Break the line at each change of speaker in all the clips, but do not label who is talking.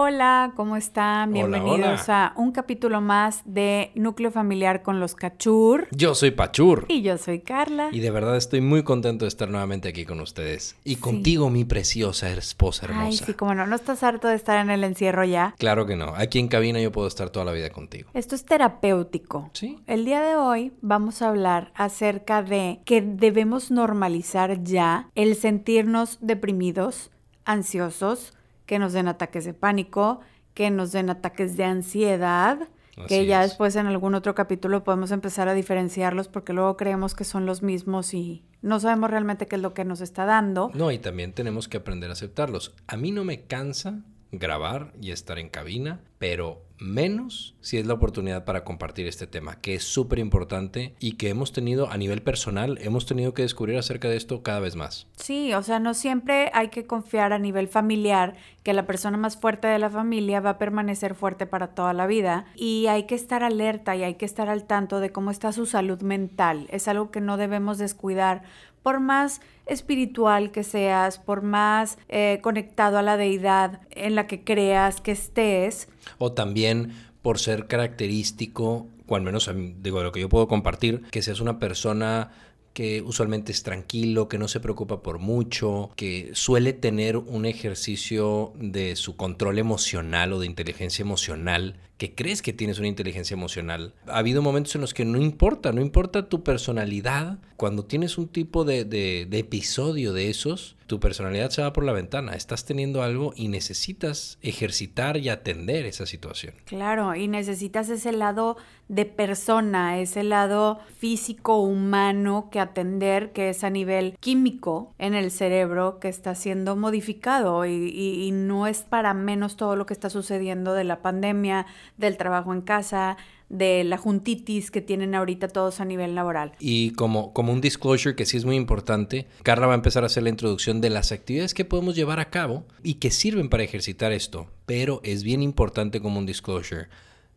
Hola, ¿cómo están? Bienvenidos a un capítulo más de Núcleo Familiar con los Cachur.
Yo soy Pachur.
Y yo soy Carla.
Y de verdad estoy muy contento de estar nuevamente aquí con ustedes. Y contigo, mi preciosa esposa hermosa. Ay,
sí, como no. ¿No estás harto de estar en el encierro ya?
Claro que no. Aquí en cabina yo puedo estar toda la vida contigo.
Esto es terapéutico.
Sí.
El día de hoy vamos a hablar acerca de que debemos normalizar ya el sentirnos deprimidos, ansiosos, que nos den ataques de pánico, que nos den ataques de ansiedad, que ya después en algún otro capítulo podemos empezar a diferenciarlos porque luego creemos que son los mismos y no sabemos realmente qué es lo que nos está dando.
No, y también tenemos que aprender a aceptarlos. A mí no me cansa grabar y estar en cabina, pero menos si es la oportunidad para compartir este tema, que es súper importante y que hemos tenido a nivel personal, hemos tenido que descubrir acerca de esto cada vez más.
Sí, o sea, no siempre hay que confiar a nivel familiar que la persona más fuerte de la familia va a permanecer fuerte para toda la vida y hay que estar alerta y hay que estar al tanto de cómo está su salud mental. Es algo que no debemos descuidar por más espiritual que seas, por más eh, conectado a la deidad en la que creas que estés.
O también por ser característico, o al menos digo lo que yo puedo compartir, que seas una persona que usualmente es tranquilo, que no se preocupa por mucho, que suele tener un ejercicio de su control emocional o de inteligencia emocional, que crees que tienes una inteligencia emocional. Ha habido momentos en los que no importa, no importa tu personalidad, cuando tienes un tipo de, episodio de esos, tu personalidad se va por la ventana, estás teniendo algo y necesitas ejercitar y atender esa situación.
Claro, y necesitas ese lado de persona, ese lado físico, humano que atender, que es a nivel químico en el cerebro que está siendo modificado y no es para menos todo lo que está sucediendo de la pandemia, del trabajo en casa, de la juntitis que tienen ahorita todos a nivel laboral.
Y como, como un disclosure que sí es muy importante, Carla va a empezar a hacer la introducción de las actividades que podemos llevar a cabo y que sirven para ejercitar esto, pero es bien importante como un disclosure.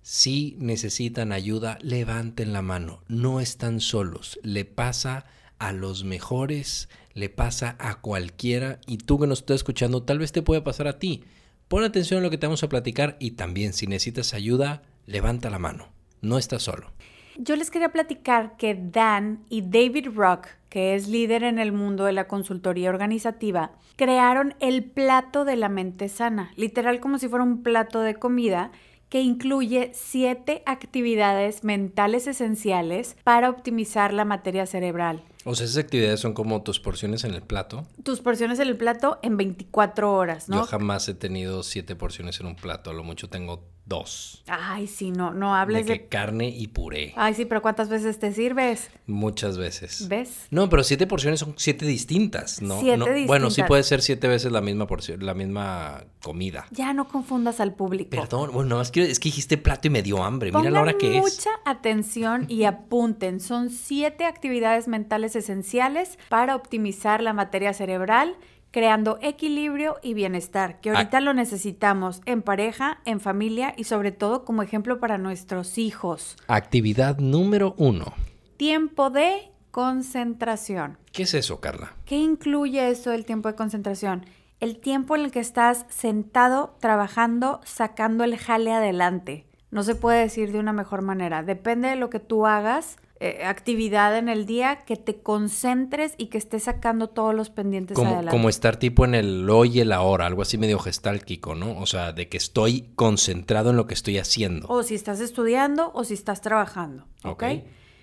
Si necesitan ayuda, levanten la mano, no están solos, le pasa a los mejores, le pasa a cualquiera y tú que nos estás escuchando tal vez te pueda pasar a ti. Pon atención a lo que te vamos a platicar y también si necesitas ayuda, levanta la mano no está solo.
Yo les quería platicar que Dan y David Rock, que es líder en el mundo de la consultoría organizativa, crearon el plato de la mente sana, literal como si fuera un plato de comida que incluye siete actividades mentales esenciales para optimizar la materia cerebral.
O sea, esas actividades son como tus porciones en el plato.
Tus porciones en el plato en 24 horas, ¿no?
Yo jamás he tenido siete porciones en un plato, a lo mucho tengo dos.
Ay, sí, no, no hables
de... carne y puré.
Ay, sí, pero ¿cuántas veces te sirves?
Muchas veces.
¿Ves?
No, pero siete porciones son siete distintas, ¿no?
Siete distintas.
Bueno, sí puede ser siete veces la misma porción, la misma comida.
Ya no confundas al público.
Perdón, bueno, es que, es que dijiste plato y me dio hambre. Mira la hora que
es. mucha atención y apunten. Son siete actividades mentales esenciales para optimizar la materia cerebral creando equilibrio y bienestar, que ahorita lo necesitamos en pareja, en familia y sobre todo como ejemplo para nuestros hijos.
Actividad número uno.
Tiempo de concentración.
¿Qué es eso, Carla?
¿Qué incluye eso del tiempo de concentración? El tiempo en el que estás sentado, trabajando, sacando el jale adelante. No se puede decir de una mejor manera. Depende de lo que tú hagas, eh, actividad en el día que te concentres y que estés sacando todos los pendientes
como,
adelante.
Como estar tipo en el hoy y el ahora, algo así medio gestálquico, ¿no? O sea, de que estoy concentrado en lo que estoy haciendo.
O si estás estudiando o si estás trabajando. ¿Ok?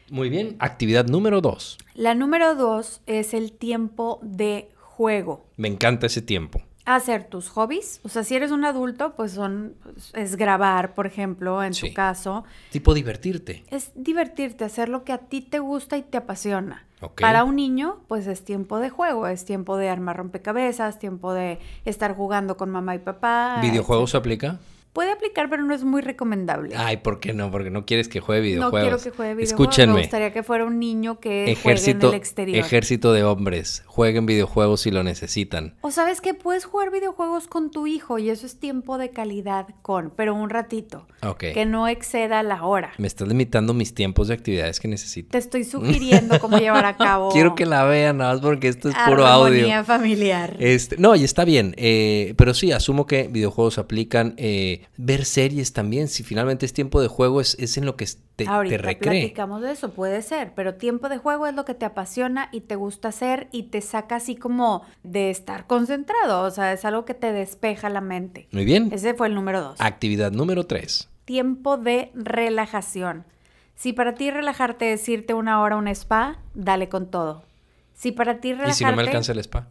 Muy bien. Actividad número dos.
La número dos es el tiempo de juego.
Me encanta ese tiempo
hacer tus hobbies. O sea, si eres un adulto, pues son es grabar, por ejemplo, en tu caso.
Tipo divertirte.
Es divertirte, hacer lo que a ti te gusta y te apasiona. Para un niño, pues es tiempo de juego, es tiempo de armar rompecabezas, tiempo de estar jugando con mamá y papá.
¿Videojuegos se aplica?
Puede aplicar, pero no es muy recomendable.
Ay, ¿por qué no? Porque no quieres que juegue videojuegos.
No quiero que juegue videojuegos.
Escúchenme.
Me gustaría que fuera un niño que
ejército,
juegue en el exterior.
Ejército de hombres. Jueguen videojuegos si lo necesitan.
O sabes que puedes jugar videojuegos con tu hijo y eso es tiempo de calidad con, pero un ratito.
Ok.
Que no exceda la hora.
Me estás limitando mis tiempos de actividades que necesito.
Te estoy sugiriendo cómo llevar a cabo.
Quiero que la vean nada más porque esto es puro audio.
Familiar.
Este, no, y está bien. eh, pero sí, asumo que videojuegos aplican. eh, ver series también. Si finalmente es tiempo de juego, es, es en lo que te, te
Ahorita
recree.
platicamos de eso, puede ser, pero tiempo de juego es lo que te apasiona y te gusta hacer y te saca así como de estar concentrado, o sea, es algo que te despeja la mente.
Muy bien.
Ese fue el número dos.
Actividad número 3.
Tiempo de relajación. Si para ti relajarte es irte una hora a un spa, dale con todo. Si para ti relajarte...
¿Y si no me alcanza el spa?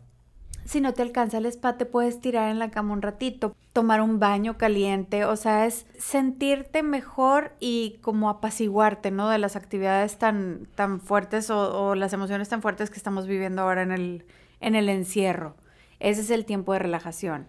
Si no te alcanza el spa, te puedes tirar en la cama un ratito, tomar un baño caliente, o sea, es sentirte mejor y como apaciguarte, ¿no? De las actividades tan, tan fuertes o, o las emociones tan fuertes que estamos viviendo ahora en el, en el encierro. Ese es el tiempo de relajación.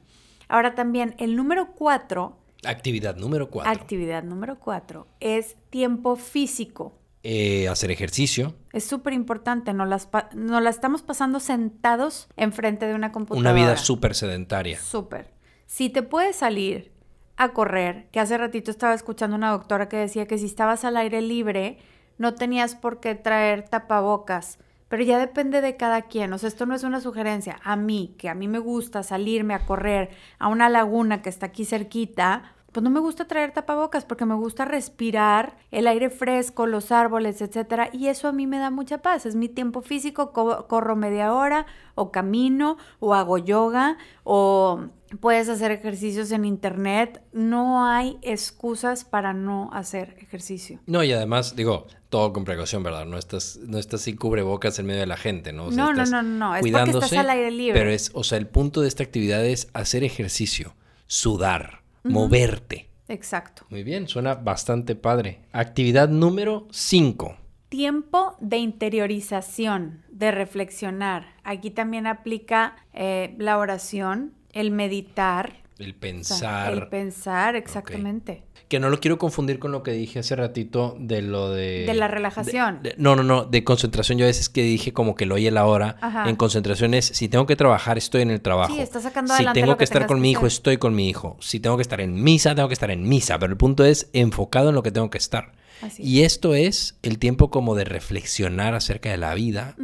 Ahora también, el número cuatro,
Actividad número 4.
actividad número cuatro, es tiempo físico.
Eh, hacer ejercicio.
Es súper importante, nos, las nos la estamos pasando sentados enfrente de una computadora.
Una vida súper sedentaria.
Súper. Si te puedes salir a correr, que hace ratito estaba escuchando una doctora que decía que si estabas al aire libre, no tenías por qué traer tapabocas. Pero ya depende de cada quien. O sea, esto no es una sugerencia. A mí, que a mí me gusta salirme a correr a una laguna que está aquí cerquita, pues no me gusta traer tapabocas porque me gusta respirar el aire fresco, los árboles, etcétera, y eso a mí me da mucha paz. Es mi tiempo físico, co- corro media hora o camino o hago yoga o puedes hacer ejercicios en internet. No hay excusas para no hacer ejercicio.
No, y además, digo, todo con precaución, ¿verdad? No estás, no estás sin cubrebocas en medio de la gente, ¿no? O
No, no,
estás
no, no, es porque estás al aire libre.
Pero es, o sea, el punto de esta actividad es hacer ejercicio, sudar, moverte.
Exacto.
Muy bien, suena bastante padre. Actividad número 5.
Tiempo de interiorización, de reflexionar. Aquí también aplica eh, la oración, el meditar.
El
o sea,
pensar.
el pensar, exactamente.
Que no lo quiero confundir con lo que dije hace ratito de lo de...
De la relajación.
de- de- no, no, no, de concentración. Yo a veces que dije como que lo oye la hora.
Ajá.
En concentración es, si tengo que trabajar, estoy en el trabajo.
Sí, estás sacando
Si tengo
lo
que
que
estar con
que
mi hijo, estoy con mi hijo. Si tengo que estar en misa, tengo que estar en misa. Pero el punto es enfocado en lo que tengo que estar.
Así
Y esto es el tiempo como de reflexionar acerca de la vida.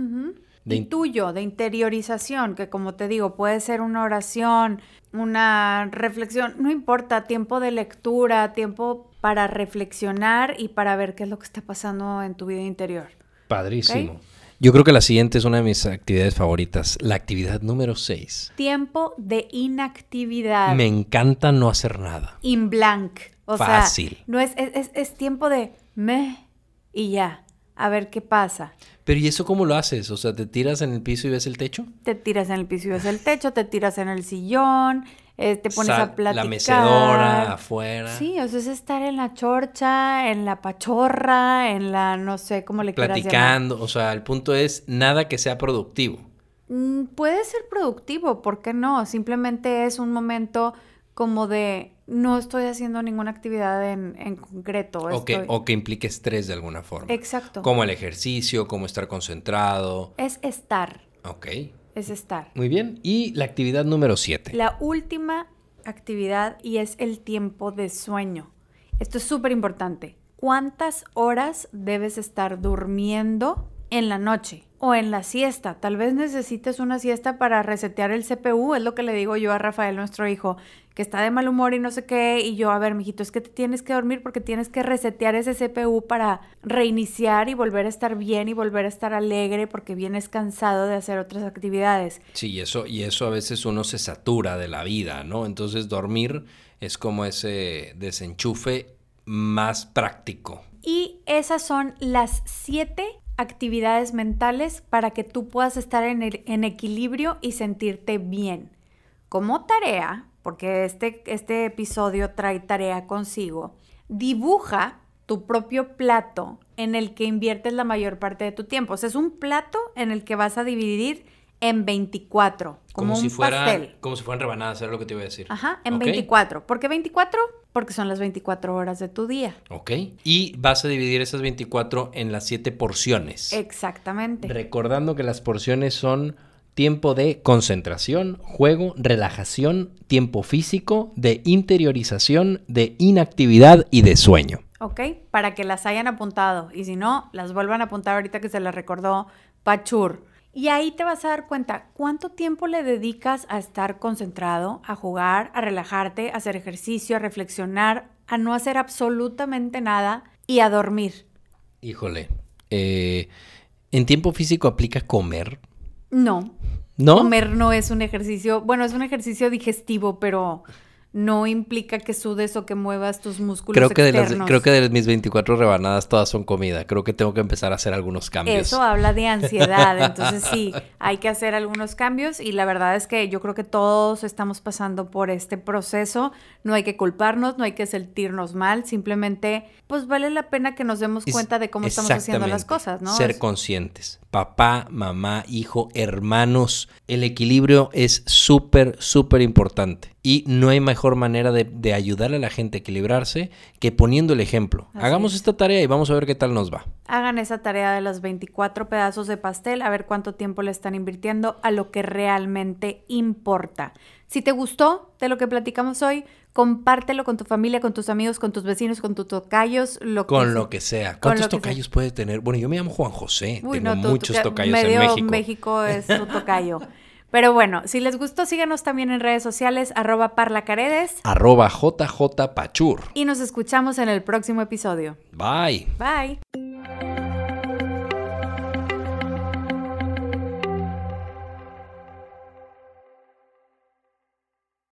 De
y tuyo, de interiorización, que como te digo, puede ser una oración, una reflexión, no importa, tiempo de lectura, tiempo para reflexionar y para ver qué es lo que está pasando en tu vida interior.
Padrísimo. Yo creo que la siguiente es una de mis actividades favoritas. La actividad número 6.
Tiempo de inactividad.
Me encanta no hacer nada.
In blank. O
Fácil.
sea, no es, es, es- es tiempo de me y ya. A ver qué pasa.
Pero ¿y eso cómo lo haces? O sea, ¿te tiras en el piso y ves el techo?
Te tiras en el piso y ves el techo, te tiras en el sillón, eh, te pones
Sal-
a platicar.
La mecedora, afuera.
Sí, o sea, es estar en la chorcha, en la pachorra, en la, no sé cómo le quieras llamar.
platicando. O sea, el punto es nada que sea productivo.
Mm, Puede ser productivo, ¿por qué no? Simplemente es un momento como de no estoy haciendo ninguna actividad en, en concreto.
O que,
estoy-
o que implique estrés de alguna forma.
Exacto.
Como el ejercicio, como estar concentrado.
Es estar,
Ok.
es estar.
Muy bien. Y la actividad número 7.
La última actividad y es el tiempo de sueño. Esto es súper importante. ¿Cuántas horas debes estar durmiendo en la noche o en la siesta? Tal vez necesites una siesta para resetear el CPU, es lo que le digo yo a Rafael, nuestro hijo, que está de mal humor y no sé qué, y yo, a ver, mijito, es que te tienes que dormir porque tienes que resetear ese CPU para reiniciar y volver a estar bien y volver a estar alegre porque vienes cansado de hacer otras actividades.
Sí, y eso, y eso a veces uno se satura de la vida, ¿no? Entonces dormir es como ese desenchufe más práctico.
Y esas son las siete actividades mentales para que tú puedas estar en, equilibrio y sentirte bien. Como tarea, porque este, este episodio trae tarea consigo, dibuja tu propio plato en el que inviertes la mayor parte de tu tiempo. O sea, es un plato en el que vas a dividir en 24, como,
si
un
fuera,
pastel.
Como si fueran rebanadas, era lo que te iba a decir.
Ajá, en
Ok.
24. ¿Por qué 24? Porque son las 24 horas de tu día.
Ok. Y vas a dividir esas 24 en las 7 porciones.
Exactamente.
Recordando que las porciones son tiempo de concentración, juego, relajación, tiempo físico, de interiorización, de inactividad y de sueño.
¿Ok? Para que las hayan apuntado. Y si no, las vuelvan a apuntar ahorita que se las recordó Pachur. Y ahí te vas a dar cuenta cuánto tiempo le dedicas a estar concentrado, a jugar, a relajarte, a hacer ejercicio, a reflexionar, a no hacer absolutamente nada y a dormir.
Híjole. eh, ¿En tiempo físico aplica comer?
No,
¿No?
comer no es un ejercicio, bueno, es un ejercicio digestivo, pero no implica que sudes o que muevas tus músculos
Creo que, de las, creo que de mis 24 rebanadas todas son comida. Creo que tengo que empezar a hacer algunos cambios.
Eso habla de ansiedad, entonces sí, hay que hacer algunos cambios y la verdad es que yo creo que todos estamos pasando por este proceso, no hay que culparnos, no hay que sentirnos mal, simplemente pues vale la pena que nos demos cuenta de cómo estamos haciendo las cosas, ¿no?
Ser
Es-
conscientes. Papá, mamá, hijo, hermanos. El equilibrio es súper, súper importante. Y no hay mejor manera de, de ayudarle a la gente a equilibrarse que poniendo el ejemplo.
Así
Hagamos
es.
esta tarea y vamos a ver qué tal nos va.
Hagan esa tarea de los 24 pedazos de pastel, a ver cuánto tiempo le están invirtiendo a lo que realmente importa. Si te gustó de lo que platicamos hoy, compártelo con tu familia, con tus amigos, con tus vecinos, con tus tocayos, lo que
Con lo que sea. ¿Cuántos
que sea.
tocayos puede tener? Bueno, yo me llamo Juan José.
Uy,
Tengo
no, tú-
muchos
tú-
tocayos
medio
en México.
es tu tocayo. Pero bueno, si les gustó, síganos también en redes sociales, arroba parlacaredes.
Arroba JJ Pachur.
Y nos escuchamos en el próximo episodio.
Bye.
Bye.